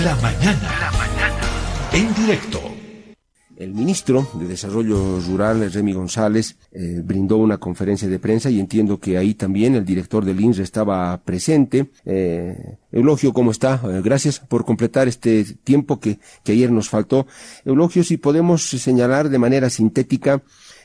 La mañana. La mañana. En directo. El ministro de Desarrollo Rural, Remy González, eh, brindó una conferencia de prensa y entiendo que ahí también el director del INRE estaba presente. Eh, Eulogio, ¿cómo está? Eh, gracias por completar este tiempo que, que ayer nos faltó. Eulogio, si podemos señalar de manera sintética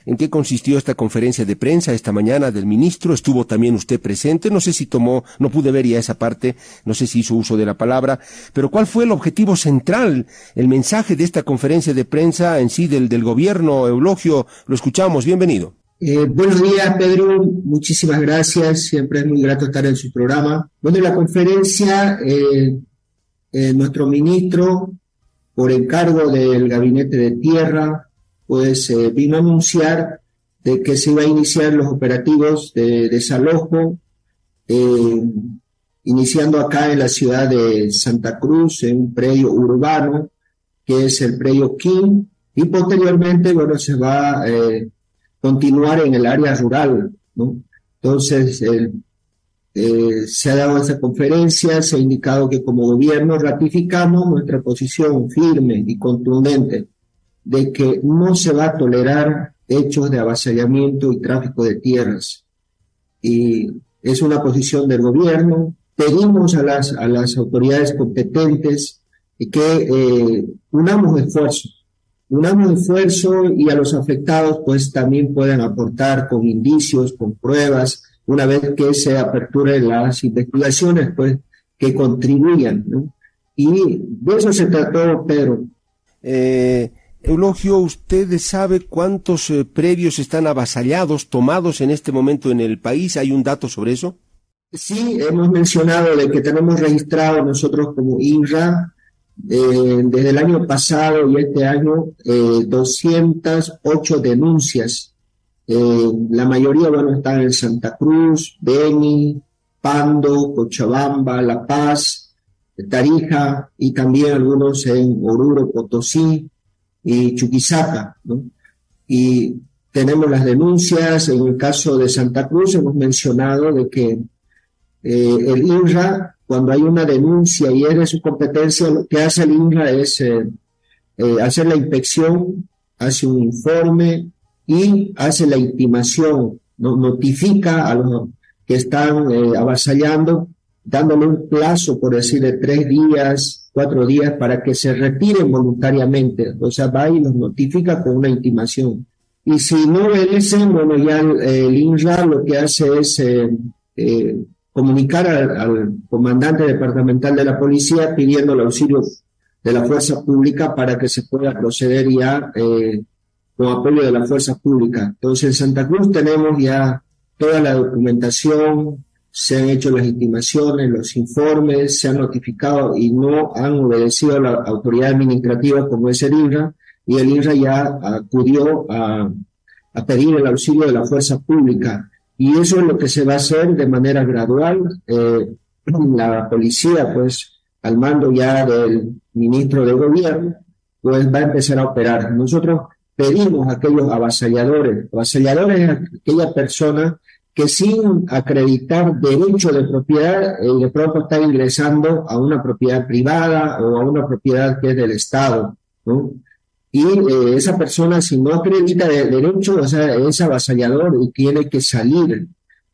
en qué consistió esta conferencia de prensa esta mañana del ministro. Estuvo también usted presente. No sé si tomó, no pude ver ya esa parte, no sé si hizo uso de la palabra, pero ¿cuál fue el objetivo central, el mensaje de esta conferencia de prensa en sí del, del gobierno? Eulogio, lo escuchamos. Bienvenido. Eh, buenos días, Pedro. Muchísimas gracias. Siempre es muy grato estar en su programa. Bueno, en la conferencia, eh, eh, nuestro ministro, por encargo del Gabinete de Tierra, pues eh, vino a anunciar de que se iba a iniciar los operativos de desalojo, eh, iniciando acá en la ciudad de Santa Cruz, en un predio urbano, que es el predio King, y posteriormente, bueno, se va a eh, continuar en el área rural, ¿no? Entonces, se ha dado esa conferencia, se ha indicado que como gobierno ratificamos nuestra posición firme y contundente de que no se va a tolerar hechos de avasallamiento y tráfico de tierras. Y es una posición del gobierno. Pedimos a las, a las autoridades competentes que eh, unamos esfuerzos, unamos esfuerzo y a los afectados pues también puedan aportar con indicios, con pruebas, una vez que se aperturen las investigaciones pues que contribuyan. Y de eso se trató, Pedro. Eh, Eulogio, ¿usted sabe cuántos eh, previos están avasallados, tomados en este momento en el país? ¿Hay un dato sobre eso? Sí, hemos mencionado de que tenemos registrado nosotros como INRA eh, desde el año pasado y este año eh, 208 denuncias. Eh, la mayoría, bueno, están en Santa Cruz, Beni, Pando, Cochabamba, La Paz, Tarija y también algunos en Oruro, Potosí, y Chuquisaca. Y tenemos las denuncias, en el caso de Santa Cruz hemos mencionado de que eh, el INRA, cuando hay una denuncia y es su competencia, lo que hace el INRA es eh, eh, hacer la inspección, hace un informe y hace la intimación, ¿no? notifica a los que están avasallando, dándole un plazo, por decir, de tres días, cuatro días para que se retiren voluntariamente. O sea, va y los notifica con una intimación. Y si no obedecen, bueno, ya el, INRA lo que hace es eh, eh, comunicar al, comandante departamental de la policía pidiendo el auxilio de la fuerza pública para que se pueda proceder ya eh, con apoyo de la fuerza pública. Entonces, en Santa Cruz tenemos ya toda la documentación, se han hecho las estimaciones, los informes, se han notificado y no han obedecido a la autoridad administrativa como es el INRA, y el INRA ya acudió a, pedir el auxilio de la fuerza pública. Y eso es lo que se va a hacer de manera gradual. Eh, la policía, pues, al mando ya del ministro de gobierno, pues va a empezar a operar. Nosotros pedimos a aquellos avasalladores, avasalladores es aquella persona que sin acreditar derecho de propiedad, eh, de pronto está ingresando a una propiedad privada o a una propiedad que es del Estado, ¿no? Y eh, esa persona, si no acredita de derecho, o sea, es avasallador y tiene que salir,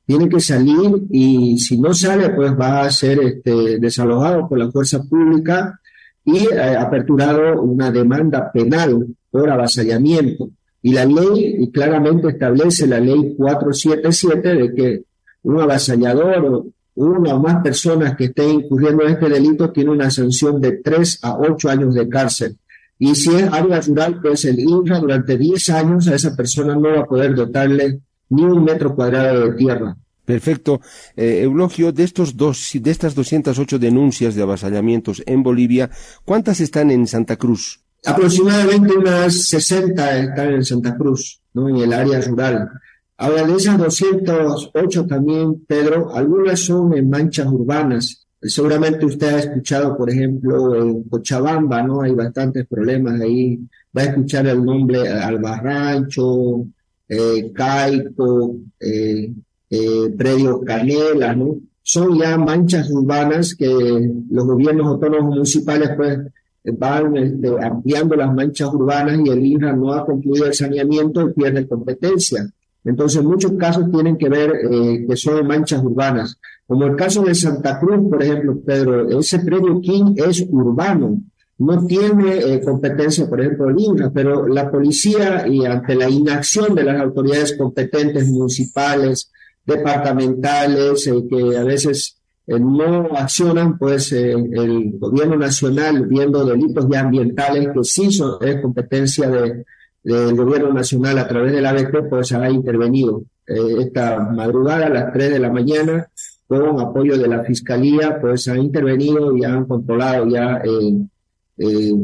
tiene que salir y si no sale, pues va a ser este, desalojado por la fuerza pública y eh, aperturado una demanda penal por avasallamiento. Y la ley claramente establece la ley 477 de que un avasallador o una o más personas que estén incurriendo en este delito tiene una sanción de 3 a 8 años de cárcel. Y si es área rural, pues el INRA durante 10 años a esa persona no va a poder dotarle ni un metro cuadrado de tierra. Perfecto. Eh, Eulogio, de, estos dos, de estas 208 denuncias de avasallamientos en Bolivia, ¿cuántas están en Santa Cruz? Aproximadamente unas 60 están en Santa Cruz, ¿no? en el área rural. Ahora, de esas 208 también, Pedro, algunas son en manchas urbanas. Seguramente usted ha escuchado, por ejemplo, en Cochabamba, ¿no? Hay bastantes problemas ahí. Va a escuchar el nombre Albarrancho, eh, Caico, eh, eh, Predio Canela, ¿no? son ya manchas urbanas que los gobiernos autónomos municipales pues van este, ampliando las manchas urbanas y el INRA no ha concluido el saneamiento y pierde competencia. Entonces, muchos casos tienen que ver eh, que son manchas urbanas. Como el caso de Santa Cruz, por ejemplo, Pedro, ese predio King es urbano, no tiene eh, competencia, por ejemplo, el INRA, pero la policía y ante la inacción de las autoridades competentes municipales, departamentales, eh, que a veces no accionan, pues el gobierno nacional, viendo delitos ya ambientales que sí son, es competencia de, del gobierno nacional a través de la ABT, pues ha intervenido. esta madrugada a las 3 de la mañana, con apoyo de la Fiscalía, pues ha intervenido y han controlado ya eh,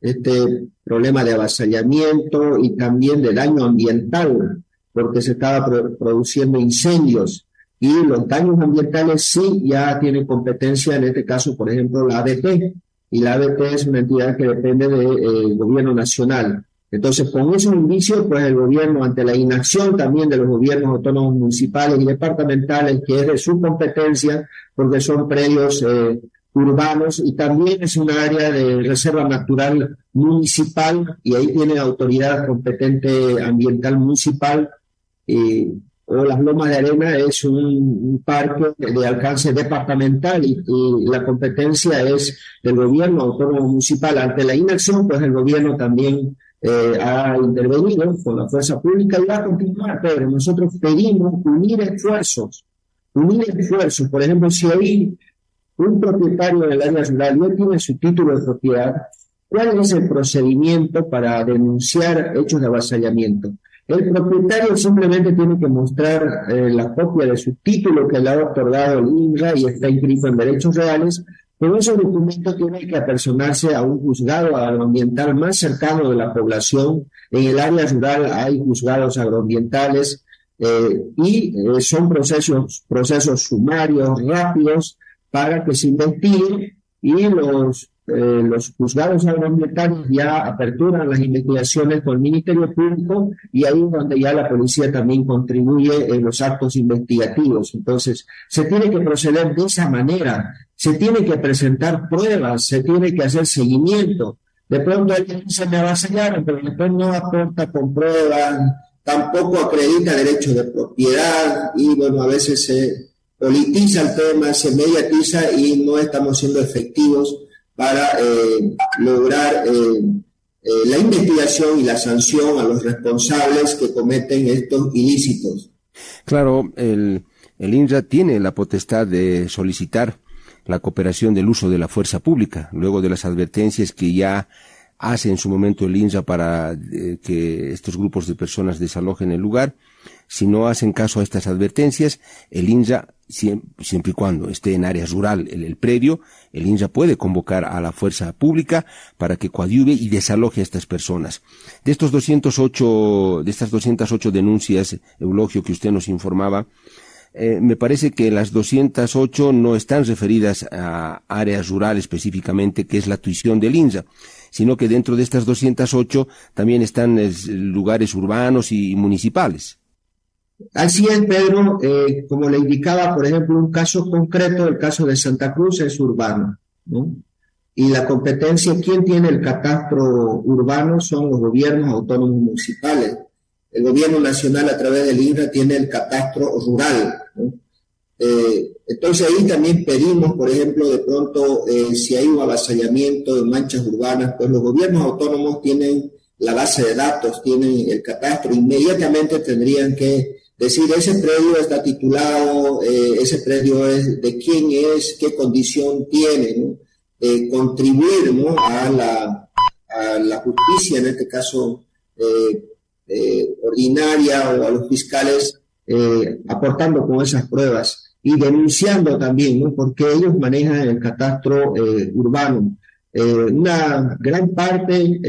este problema de avasallamiento y también de daño ambiental, porque se estaba produciendo incendios. Y los daños ambientales sí ya tienen competencia, en este caso, por ejemplo, la ABT. Y la ABT es una entidad que depende del eh, gobierno nacional. Entonces, con esos indicios, pues el gobierno, ante la inacción también de los gobiernos autónomos municipales y departamentales, que es de su competencia, porque son predios eh, urbanos y también es un área de reserva natural municipal y ahí tiene autoridad competente ambiental municipal eh, o las Lomas de Arena es un, parque de, alcance departamental y, la competencia es del gobierno autónomo municipal. Ante la inacción, pues el gobierno también eh, ha intervenido con la fuerza pública y va a continuar, pero nosotros pedimos unir esfuerzos, unir esfuerzos. Por ejemplo, si hoy un propietario del área rural no tiene su título de propiedad, ¿cuál es el procedimiento para denunciar hechos de avasallamiento? El propietario simplemente tiene que mostrar eh, la copia de su título que le ha otorgado el INRA y está inscrito en derechos reales, pero ese documento tiene que apersonarse a un juzgado agroambiental más cercano de la población. En el área rural hay juzgados agroambientales eh, y eh, son procesos, procesos sumarios, rápidos, para que se investigue y los, eh, los juzgados agroambientales ya aperturan las investigaciones con el Ministerio Público y ahí es donde ya la policía también contribuye en los actos investigativos. Entonces, se tiene que proceder de esa manera, se tiene que presentar pruebas, se tiene que hacer seguimiento. De pronto alguien se me va a sellar, pero después no aporta con pruebas, tampoco acredita derecho de propiedad y bueno, a veces se politiza el tema, se mediatiza y no estamos siendo efectivos para eh, lograr eh, eh, la investigación y la sanción a los responsables que cometen estos ilícitos. Claro, el, el INRA tiene la potestad de solicitar la cooperación del uso de la fuerza pública, luego de las advertencias que ya hace en su momento el INRA para que estos grupos de personas desalojen el lugar. Si no hacen caso a estas advertencias, el INRA siempre, y cuando esté en área rural el, predio, el INRA puede convocar a la fuerza pública para que coadyuve y desaloje a estas personas. De estos 208, de estas 208 denuncias, Eulogio, que usted nos informaba, eh, me parece que las 208 no están referidas a áreas rurales específicamente, que es la tuición del INRA, sino que dentro de estas 208 también están lugares urbanos y municipales. Así es, Pedro, eh, como le indicaba, por ejemplo, un caso concreto, el caso de Santa Cruz es urbano, ¿no? Y la competencia, ¿quién tiene el catastro urbano? Son los gobiernos autónomos municipales. El gobierno nacional a través del INRA tiene el catastro rural. Eh, entonces ahí también pedimos, por ejemplo, de pronto, eh, si hay un avasallamiento de manchas urbanas, pues los gobiernos autónomos tienen la base de datos, tienen el catastro, inmediatamente tendrían que decir, ese predio está titulado, eh, ese predio es de quién es, qué condición tiene, ¿no? Eh, contribuir ¿no? a, la, a la justicia, en este caso eh, ordinaria o a los fiscales, aportando con esas pruebas y denunciando también, ¿no? porque ellos manejan el catastro urbano. una gran parte,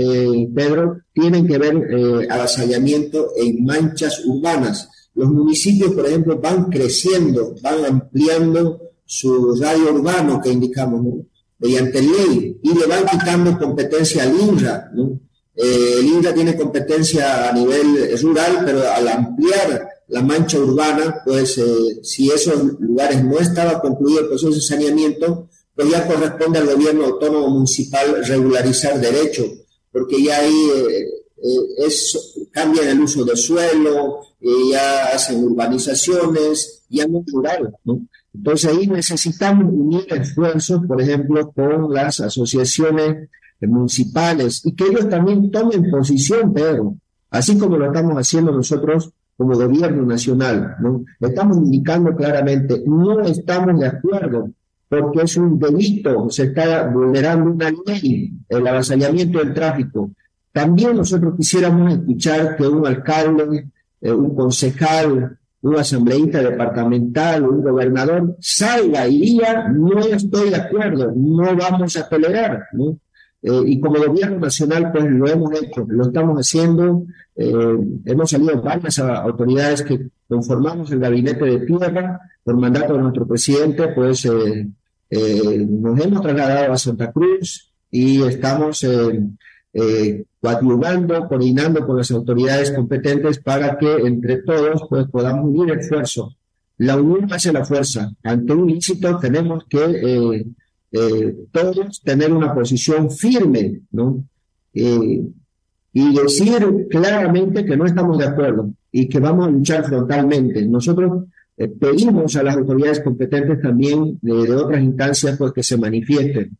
Pedro, tienen que ver avasallamiento en manchas urbanas los municipios, por ejemplo, van creciendo, van ampliando su radio urbano que indicamos, mediante ley, y le van quitando competencia al INRA. ¿no? Eh, el INRA tiene competencia a nivel rural, pero al ampliar la mancha urbana, pues eh, si esos lugares no estaba concluido el proceso de saneamiento, pues ya corresponde al gobierno autónomo municipal regularizar derecho, porque ya ahí eh, eh, es, el uso del suelo, ya hacen urbanizaciones, ya no rural, ¿no? Entonces ahí necesitamos unir esfuerzos, por ejemplo, con las asociaciones municipales y que ellos también tomen posición, Pedro, así como lo estamos haciendo nosotros como gobierno nacional, ¿no? Estamos indicando claramente, no estamos de acuerdo porque es un delito, se está vulnerando una ley, el avasallamiento del tráfico. También nosotros quisiéramos escuchar que un alcalde, eh, un concejal, un asambleísta departamental, un gobernador salga y diga, no estoy de acuerdo, no vamos a tolerar. Eh, y como gobierno nacional, pues lo hemos hecho, lo estamos haciendo. Eh, hemos salido varias autoridades que conformamos el gabinete de tierra por mandato de nuestro presidente, pues nos hemos trasladado a Santa Cruz y estamos eh, coadyuvando, coordinando con las autoridades competentes para que entre todos pues, podamos unir esfuerzo. La unión hace la fuerza. Ante un ilícito tenemos que eh, todos tener una posición firme, ¿no? Eh, y decir claramente que no estamos de acuerdo y que vamos a luchar frontalmente. Nosotros eh, pedimos a las autoridades competentes también de, otras instancias pues, que se manifiesten.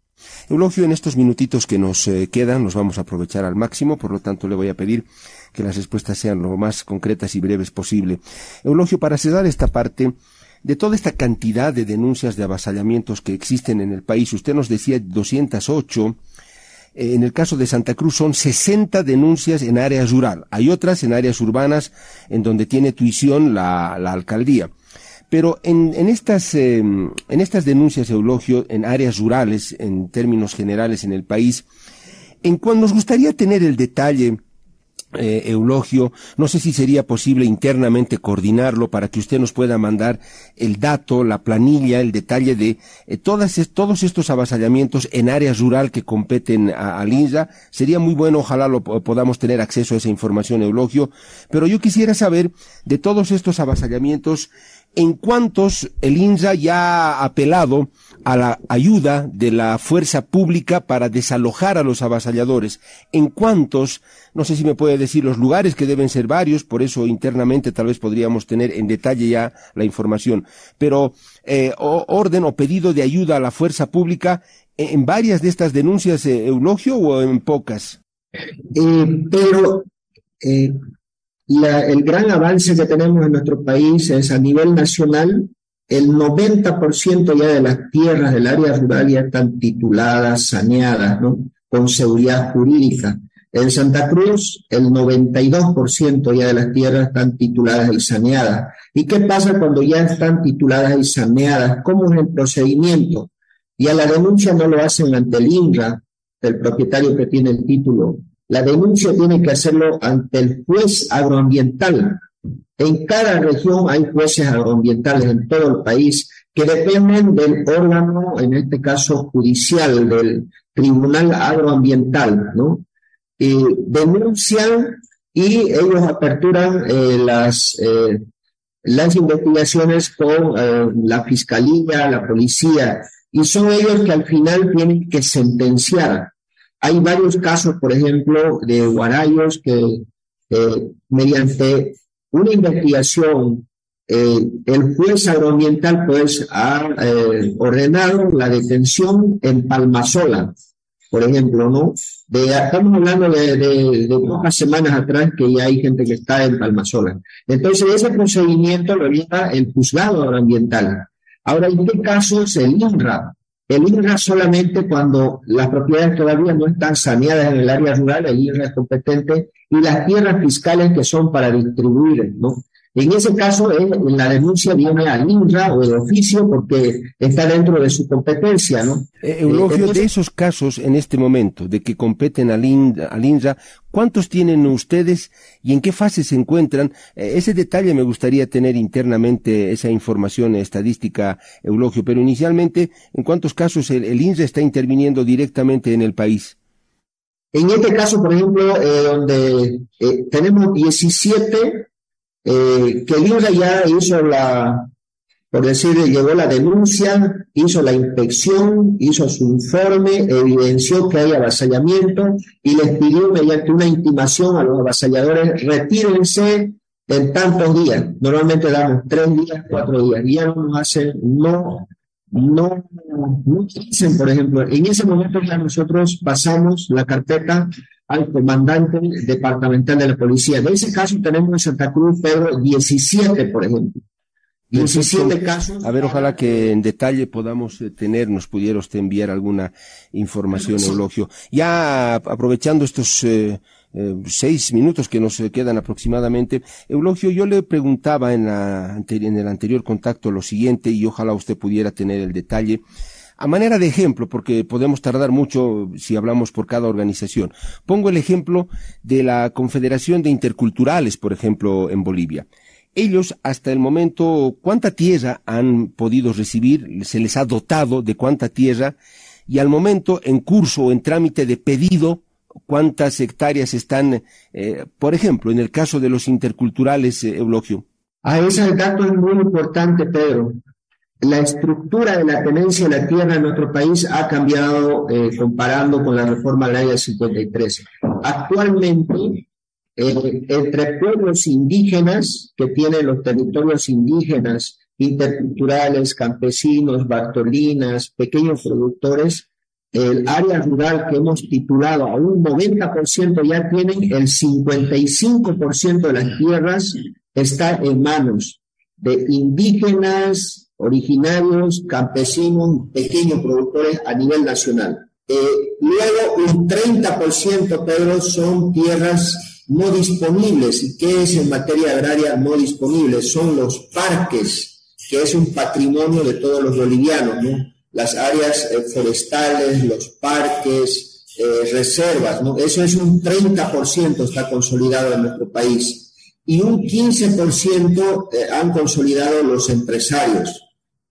Eulogio, en estos minutitos que nos quedan, nos vamos a aprovechar al máximo, por lo tanto le voy a pedir que las respuestas sean lo más concretas y breves posible. Eulogio, para cerrar esta parte, de toda esta cantidad de denuncias de avasallamientos que existen en el país, usted nos decía 208, eh, en el caso de Santa Cruz son 60 denuncias en áreas rural. Hay otras en áreas urbanas en donde tiene tuición la, alcaldía. Pero en, estas, em, en estas denuncias, Eulogio, en áreas rurales, en términos generales en el país, en cuando nos gustaría tener el detalle eh, Eulogio, no sé si sería posible internamente coordinarlo para que usted nos pueda mandar el dato, la planilla, el detalle de eh, todas, todos estos avasallamientos en áreas rural que competen a, Linza. Sería muy bueno, ojalá lo podamos tener acceso a esa información, Eulogio. Pero yo quisiera saber de todos estos avasallamientos, en cuántos el INSA ya ha apelado a la ayuda de la fuerza pública para desalojar a los avasalladores. En cuántos, no sé si me puede decir los lugares que deben ser varios, por eso internamente tal vez podríamos tener en detalle ya la información, pero eh, orden o pedido de ayuda a la fuerza pública en varias de estas denuncias, eh, Eulogio, o en pocas. Eh, pero el gran avance que tenemos en nuestro país es a nivel nacional el 90% ya de las tierras del área rural ya están tituladas, saneadas, ¿no? Con seguridad jurídica. En Santa Cruz, el 92% ya de las tierras están tituladas y saneadas. ¿Y qué pasa cuando ya están tituladas y saneadas? ¿Cómo es el procedimiento? Y a la denuncia no lo hacen ante el INRA, el propietario que tiene el título. La denuncia tiene que hacerlo ante el juez agroambiental, en cada región hay jueces agroambientales en todo el país que dependen del órgano, en este caso judicial, del Tribunal Agroambiental, ¿no? denuncian y ellos aperturan eh, las, eh, las investigaciones con eh, la fiscalía, la policía, y son ellos que al final tienen que sentenciar. Hay varios casos, por ejemplo, de guarayos que mediante una investigación, eh, el juez agroambiental pues ha eh, ordenado la detención en Palmasola, por ejemplo, ¿no? De, estamos hablando de, pocas semanas atrás que ya hay gente que está en Palmasola. Entonces, ese procedimiento lo lleva el juzgado agroambiental. Ahora, ¿en qué casos el INRA? El INRA solamente cuando las propiedades todavía no están saneadas en el área rural, el INRA es competente y las tierras fiscales que son para distribuir, ¿no? En ese caso, eh, la denuncia viene al INRA o de oficio porque está dentro de su competencia, ¿no? Eh, Eulogio, de esos casos en este momento, de que competen al, INRA, ¿cuántos tienen ustedes y en qué fase se encuentran? Eh, ese detalle me gustaría tener internamente, esa información estadística, Eulogio, pero inicialmente, ¿en cuántos casos el, el INRA está interviniendo directamente en el país? En este caso, por ejemplo, eh, donde eh, tenemos 17 eh, que el ya hizo la, por decir, llegó la denuncia, hizo la inspección, hizo su informe, evidenció que hay avasallamiento y les pidió mediante una intimación a los avasalladores, retírense en tantos días. Normalmente damos tres días, cuatro días, y ya no nos hacen, no, no, no dicen, por ejemplo, en ese momento ya nosotros pasamos la carpeta al comandante departamental de la policía. De ese caso tenemos en Santa Cruz, Pedro, 17, por ejemplo. 17 casos. A ver, ojalá que en detalle podamos eh, tener, nos pudiera usted enviar alguna información, Eulogio. Ya aprovechando estos eh, eh, seis minutos que nos quedan aproximadamente, Eulogio, yo le preguntaba en, la, en el anterior contacto lo siguiente y ojalá usted pudiera tener el detalle. A manera de ejemplo, porque podemos tardar mucho si hablamos por cada organización. Pongo el ejemplo de la Confederación de Interculturales, por ejemplo, en Bolivia. Ellos, hasta el momento, ¿cuánta tierra han podido recibir? ¿Se les ha dotado de cuánta tierra? Y al momento, en curso o en trámite de pedido, ¿cuántas hectáreas están, eh, por ejemplo, en el caso de los interculturales, eh, Eulogio? Ah, ese dato es muy importante, Pedro. La estructura de la tenencia de la tierra en nuestro país ha cambiado eh, comparando con la reforma ley del 53. Actualmente, eh, entre pueblos indígenas que tienen los territorios indígenas, interculturales, campesinos, bartolinas, pequeños productores, el área rural que hemos titulado a un 90% ya tienen, el 55% de las tierras está en manos de indígenas, originarios, campesinos, pequeños productores a nivel nacional. Eh, luego, un 30%, Pedro, son tierras no disponibles. ¿Y qué es en materia agraria no disponible? Son los parques, que es un patrimonio de todos los bolivianos, ¿no? Las áreas eh, forestales, los parques, eh, reservas, ¿no? Eso es un 30% está consolidado en nuestro país. Y un 15% eh, han consolidado los empresarios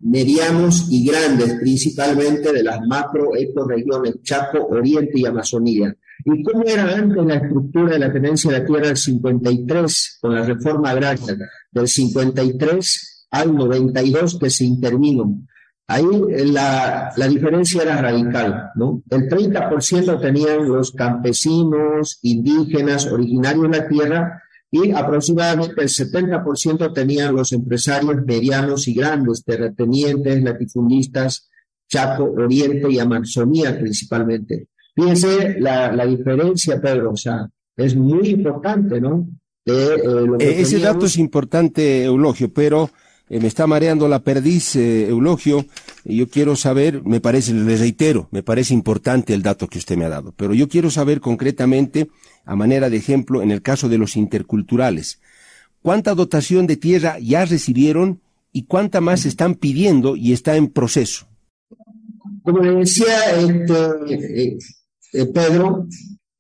medianos y grandes, principalmente de las macro ecoregiones Chaco, Oriente y Amazonía. ¿Y cómo era antes la estructura de la tenencia de la tierra del 53 con la reforma agraria del 53 al 92 que se intervino? Ahí eh, la, la diferencia era radical, ¿no? El 30% tenían los campesinos, indígenas, originarios de la tierra, y aproximadamente el 70% tenían los empresarios medianos y grandes, terratenientes, latifundistas, Chaco, Oriente y Amazonía principalmente. Fíjense la, la diferencia, Pedro, o sea, es muy importante, ¿no? Eh, eh, ese dato es importante, Eulogio, pero eh, me está mareando la perdiz, Eulogio, y yo quiero saber, me parece, le reitero, me parece importante el dato que usted me ha dado, pero yo quiero saber concretamente, a manera de ejemplo, en el caso de los interculturales, ¿cuánta dotación de tierra ya recibieron y cuánta más están pidiendo y está en proceso? Como decía, este, eh, Pedro,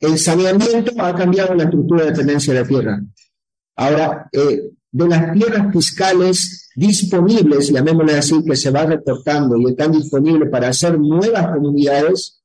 el saneamiento ha cambiado la estructura de tenencia de la tierra. Ahora, eh, de las tierras fiscales disponibles, llamémosle así, que se va reportando y están disponibles para hacer nuevas comunidades,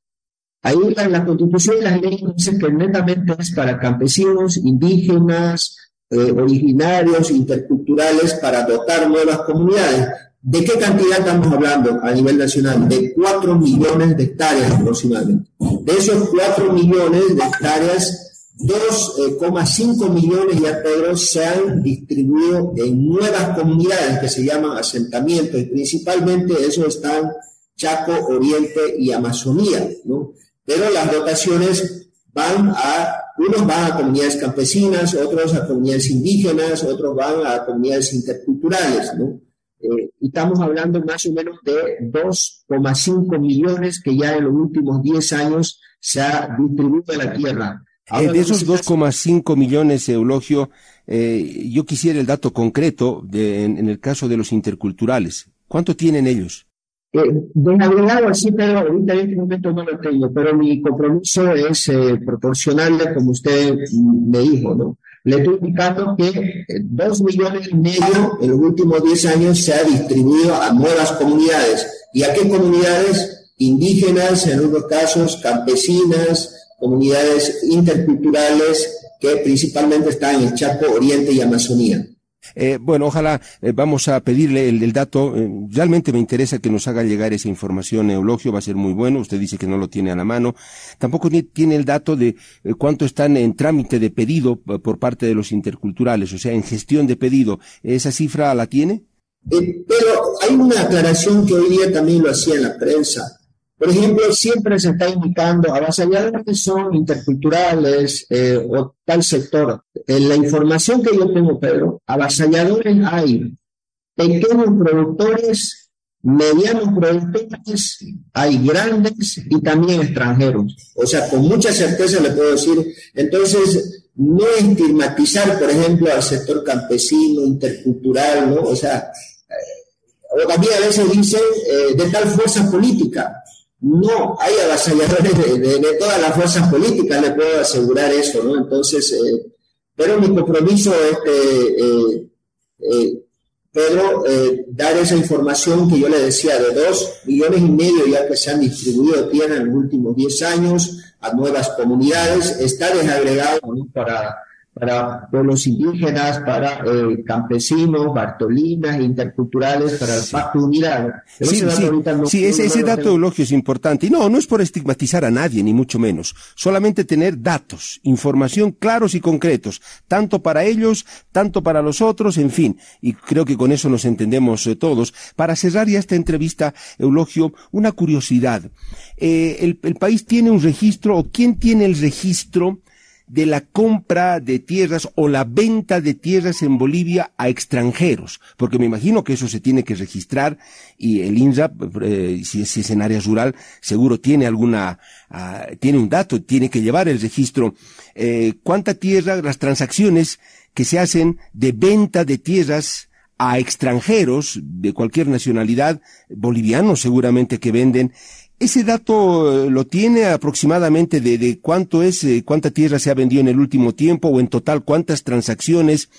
ahí en la constitución y las leyes dicen que netamente es para campesinos, indígenas, eh, originarios, interculturales, para dotar nuevas comunidades. ¿De qué cantidad estamos hablando a nivel nacional? De 4 millones de hectáreas aproximadamente. De esos 4 millones de hectáreas, 2,5 millones ya, Pedro, se han distribuido en nuevas comunidades que se llaman asentamientos y principalmente eso están Chaco, Oriente y Amazonía, ¿no? Pero las dotaciones van a, unos van a comunidades campesinas, otros a comunidades indígenas, otros van a comunidades interculturales, ¿no? Eh, y estamos hablando más o menos de 2,5 millones que ya en los últimos 10 años se ha distribuido a la tierra. Eh, de esos 2,5 millones, Eulogio, eh, yo quisiera el dato concreto de, en, el caso de los interculturales. ¿Cuánto tienen ellos? Eh, agregado así, pero ahorita en este momento no lo tengo, pero mi compromiso es proporcional, como usted me dijo, ¿no? Le estoy indicando que eh, dos millones y medio en los últimos diez años se ha distribuido a nuevas comunidades. ¿Y a qué comunidades? Indígenas, en algunos casos, campesinas, comunidades interculturales que principalmente están en el Chaco, Oriente y Amazonía. Eh, bueno, ojalá eh, vamos a pedirle el, dato. Eh, realmente me interesa que nos haga llegar esa información, Eulogio, va a ser muy bueno. Usted dice que no lo tiene a la mano. Tampoco tiene el dato de cuánto están en trámite de pedido por parte de los interculturales, o sea, en gestión de pedido. ¿Esa cifra la tiene? pero hay una aclaración que hoy día también lo hacía en la prensa. Por ejemplo, siempre se está indicando avasalladores son interculturales eh, o tal sector. En la información que yo tengo, Pedro, avasalladores hay pequeños productores, medianos productores, hay grandes y también extranjeros. O sea, con mucha certeza le puedo decir, entonces, no estigmatizar, por ejemplo, al sector campesino, intercultural, ¿no? O sea, eh, o también a veces dicen eh, de tal fuerza política. No, hay avasalladores de, todas las fuerzas políticas, le puedo asegurar eso, ¿no? Entonces, eh, pero mi compromiso es, eh, eh, Pedro, dar esa información que yo le decía, de dos millones y medio ya que se han distribuido tierra en los últimos diez años a nuevas comunidades, está desagregado para para pueblos indígenas, para eh, campesinos, bartolinas, interculturales, para el pacto unidad. Sí, sí, ese, ese dato eulogio es importante. Y no, no es por estigmatizar a nadie, ni mucho menos. Solamente tener datos, información claros y concretos, tanto para ellos, tanto para los otros, en fin. Y creo que con eso nos entendemos eh, todos. Para cerrar ya esta entrevista, Eulogio, una curiosidad. Eh, el, el país tiene un registro, o quién tiene el registro de la compra de tierras o la venta de tierras en Bolivia a extranjeros, porque me imagino que eso se tiene que registrar y el INRA, eh, si, es en área rural, seguro tiene alguna, ah, tiene un dato, tiene que llevar el registro. Eh, ¿Cuánta tierra, las transacciones que se hacen de venta de tierras a extranjeros de cualquier nacionalidad, bolivianos seguramente que venden, ese dato eh, lo tiene aproximadamente de, cuánto es, eh, cuánta tierra se ha vendido en el último tiempo o en total cuántas transacciones,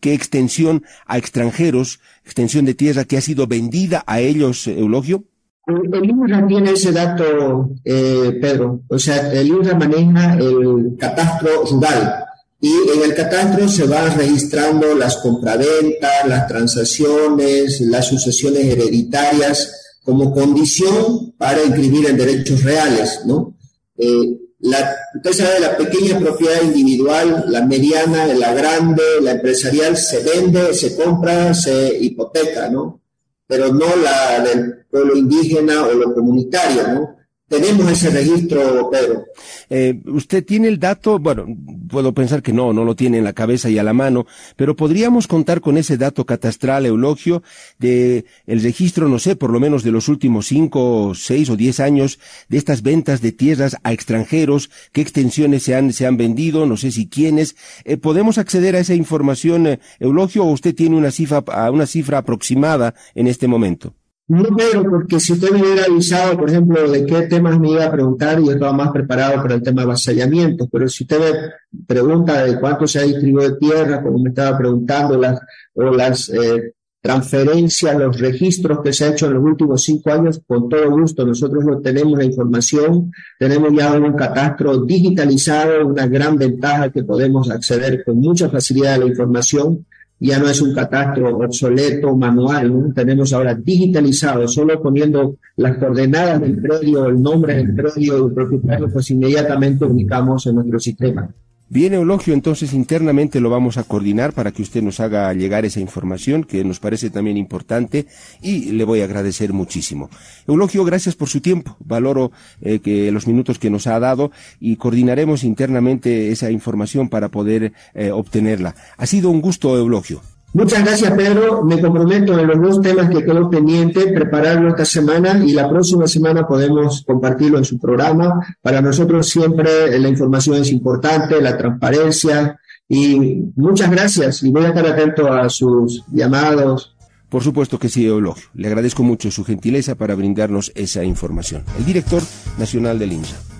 qué extensión a extranjeros, extensión de tierra que ha sido vendida a ellos, eh, Eulogio. El INRA tiene ese dato, Pedro. O sea, el INRA maneja el catastro rural y en el catastro se van registrando las compraventas, las transacciones, las sucesiones hereditarias como condición para inscribir en derechos reales, ¿no? Eh, la, sabe, la pequeña propiedad individual, la mediana, la grande, la empresarial, se vende, se compra, se hipoteca, ¿no? Pero no la del pueblo indígena o lo comunitario, ¿no? Tenemos ese registro, Pedro. Eh, usted tiene el dato, bueno, puedo pensar que no, no lo tiene en la cabeza y a la mano, pero podríamos contar con ese dato catastral, Eulogio, de el registro, no sé, por lo menos de los últimos cinco, seis o diez años de estas ventas de tierras a extranjeros, qué extensiones se han, se han vendido, no sé si quiénes. Eh, ¿Podemos acceder a esa información, eh, Eulogio, o usted tiene una cifra, una cifra aproximada en este momento? No, Pedro, porque si usted me hubiera avisado, por ejemplo, de qué temas me iba a preguntar, yo estaba más preparado para el tema de avasallamientos, pero si usted me pregunta de cuánto se ha distribuido de tierra, como me estaba preguntando, las, o las eh, transferencias, los registros que se han hecho en los últimos cinco años, con todo gusto, nosotros no tenemos la información, tenemos ya un catastro digitalizado, una gran ventaja que podemos acceder con mucha facilidad a la información ya no es un catastro obsoleto, manual, tenemos ahora digitalizado, solo poniendo las coordenadas del predio, el nombre del predio y el propietario, pues inmediatamente ubicamos en nuestro sistema. Bien, Eulogio, entonces internamente lo vamos a coordinar para que usted nos haga llegar esa información que nos parece también importante y le voy a agradecer muchísimo. Eulogio, gracias por su tiempo. Valoro eh, que los minutos que nos ha dado y coordinaremos internamente esa información para poder eh, obtenerla. Ha sido un gusto, Eulogio. Muchas gracias, Pedro. Me comprometo en los dos temas que quedó pendiente, prepararlo esta semana y la próxima semana podemos compartirlo en su programa. Para nosotros siempre la información es importante, la transparencia y muchas gracias y voy a estar atento a sus llamados. Por supuesto que sí, Eulogio. Le agradezco mucho su gentileza para brindarnos esa información. El director nacional del INSA.